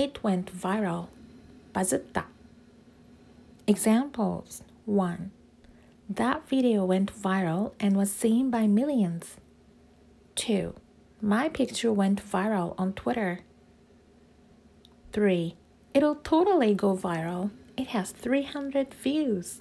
It went viral. 빠졌다. Examples 1. That video went viral and was seen by millions. 2. My picture went viral on Twitter. 3. It'll totally go viral. It has 300 views.